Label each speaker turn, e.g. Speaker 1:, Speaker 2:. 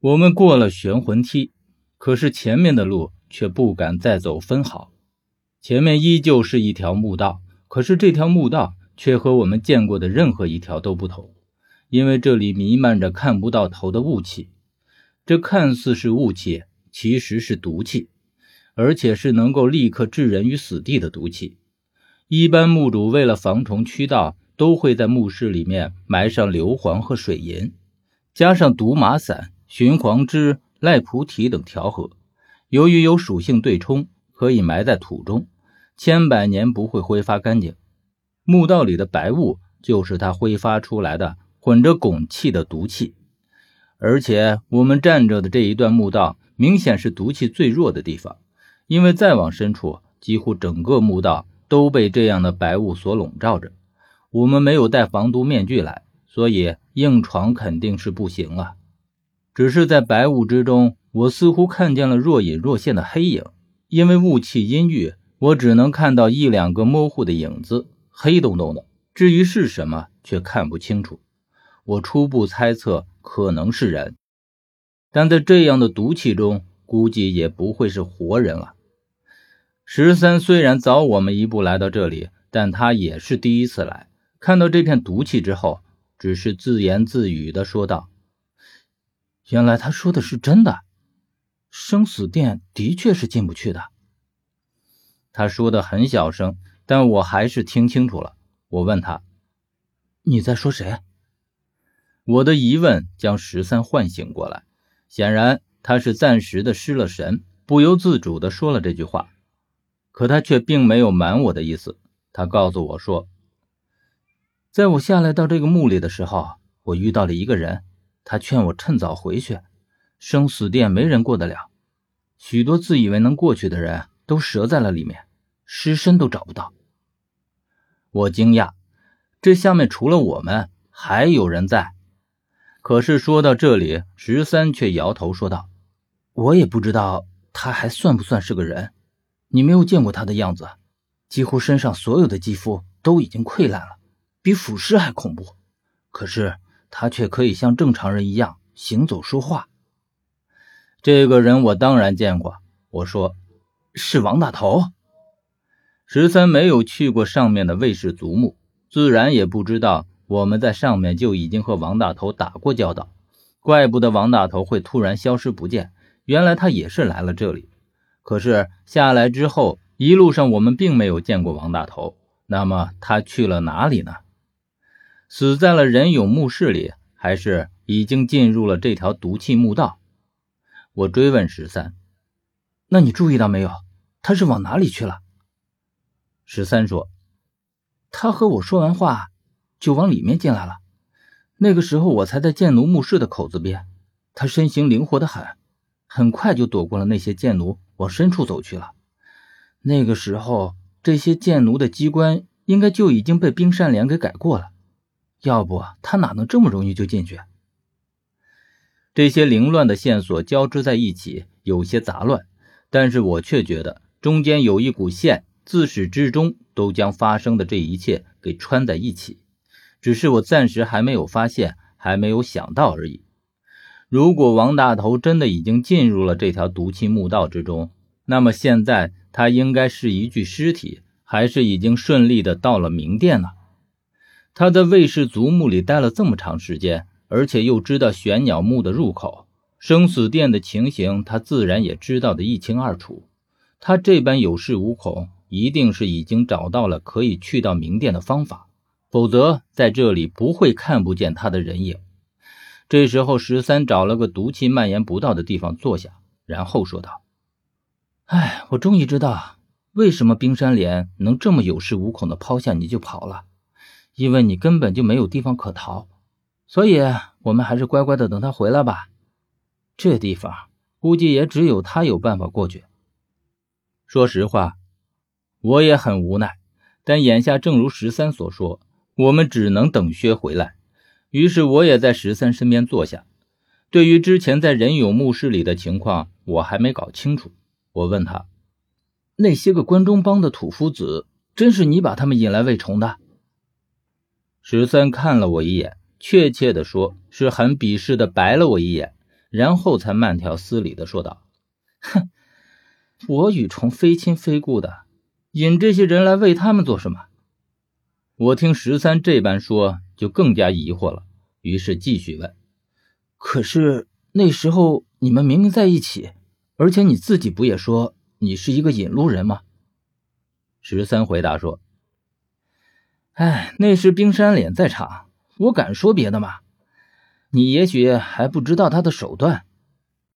Speaker 1: 我们过了玄魂梯，可是前面的路却不敢再走分毫。前面依旧是一条墓道，可是这条墓道却和我们见过的任何一条都不同，因为这里弥漫着看不到头的雾气。这看似是雾气，其实是毒气，而且是能够立刻置人于死地的毒气。一般墓主为了防虫驱盗，都会在墓室里面埋上硫磺和水银，加上毒马散、雄黄汁、赖菩提等调和。由于有属性对冲，可以埋在土中，千百年不会挥发干净。墓道里的白雾就是它挥发出来的混着汞气的毒气。而且我们站着的这一段墓道，明显是毒气最弱的地方，因为再往深处，几乎整个墓道。都被这样的白雾所笼罩着。我们没有带防毒面具来，所以硬闯肯定是不行啊。只是在白雾之中，我似乎看见了若隐若现的黑影。因为雾气阴郁，我只能看到一两个模糊的影子，黑洞洞的。至于是什么，却看不清楚。我初步猜测可能是人，但在这样的毒气中，估计也不会是活人了。十三虽然早我们一步来到这里，但他也是第一次来。看到这片毒气之后，只是自言自语的说道：“
Speaker 2: 原来他说的是真的，生死殿的确是进不去的。”
Speaker 1: 他说的很小声，但我还是听清楚了。我问他：“
Speaker 2: 你在说谁？”
Speaker 1: 我的疑问将十三唤醒过来，显然他是暂时的失了神，不由自主的说了这句话。可他却并没有瞒我的意思。他告诉我说，
Speaker 2: 在我下来到这个墓里的时候，我遇到了一个人，他劝我趁早回去，生死殿没人过得了，许多自以为能过去的人都折在了里面，尸身都找不到。
Speaker 1: 我惊讶，这下面除了我们还有人在。可是说到这里，十三却摇头说道：“
Speaker 2: 我也不知道他还算不算是个人。”你没有见过他的样子，几乎身上所有的肌肤都已经溃烂了，比腐尸还恐怖。可是他却可以像正常人一样行走说话。
Speaker 1: 这个人我当然见过，我说
Speaker 2: 是王大头。
Speaker 1: 十三没有去过上面的卫氏族墓，自然也不知道我们在上面就已经和王大头打过交道。怪不得王大头会突然消失不见，原来他也是来了这里。可是下来之后，一路上我们并没有见过王大头。那么他去了哪里呢？死在了仁勇墓室里，还是已经进入了这条毒气墓道？我追问十三：“
Speaker 2: 那你注意到没有？他是往哪里去了？”
Speaker 1: 十三说：“
Speaker 2: 他和我说完话，就往里面进来了。那个时候我才在剑奴墓室的口子边，他身形灵活的很，很快就躲过了那些剑奴。”往深处走去了。那个时候，这些剑奴的机关应该就已经被冰山莲给改过了，要不他哪能这么容易就进去？
Speaker 1: 这些凌乱的线索交织在一起，有些杂乱，但是我却觉得中间有一股线，自始至终都将发生的这一切给穿在一起，只是我暂时还没有发现，还没有想到而已。如果王大头真的已经进入了这条毒气墓道之中，那么现在他应该是一具尸体，还是已经顺利的到了明殿呢？他在卫氏族墓里待了这么长时间，而且又知道玄鸟墓的入口、生死殿的情形，他自然也知道的一清二楚。他这般有恃无恐，一定是已经找到了可以去到明殿的方法，否则在这里不会看不见他的人影。这时候，十三找了个毒气蔓延不到的地方坐下，然后说道：“
Speaker 2: 哎，我终于知道为什么冰山莲能这么有恃无恐的抛下你就跑了，因为你根本就没有地方可逃。所以，我们还是乖乖的等他回来吧。这地方估计也只有他有办法过去。
Speaker 1: 说实话，我也很无奈，但眼下正如十三所说，我们只能等薛回来。”于是我也在十三身边坐下。对于之前在仁勇墓室里的情况，我还没搞清楚。我问他：“
Speaker 2: 那些个关中帮的土夫子，真是你把他们引来喂虫的？”
Speaker 1: 十三看了我一眼，确切的说是很鄙视的白了我一眼，然后才慢条斯理的说道：“
Speaker 2: 哼，我与虫非亲非故的，引这些人来为他们做什么？”
Speaker 1: 我听十三这般说，就更加疑惑了，于是继续问：“
Speaker 2: 可是那时候你们明明在一起，而且你自己不也说你是一个引路人吗？”
Speaker 1: 十三回答说：“
Speaker 2: 哎，那时冰山脸在场，我敢说别的吗？你也许还不知道他的手段。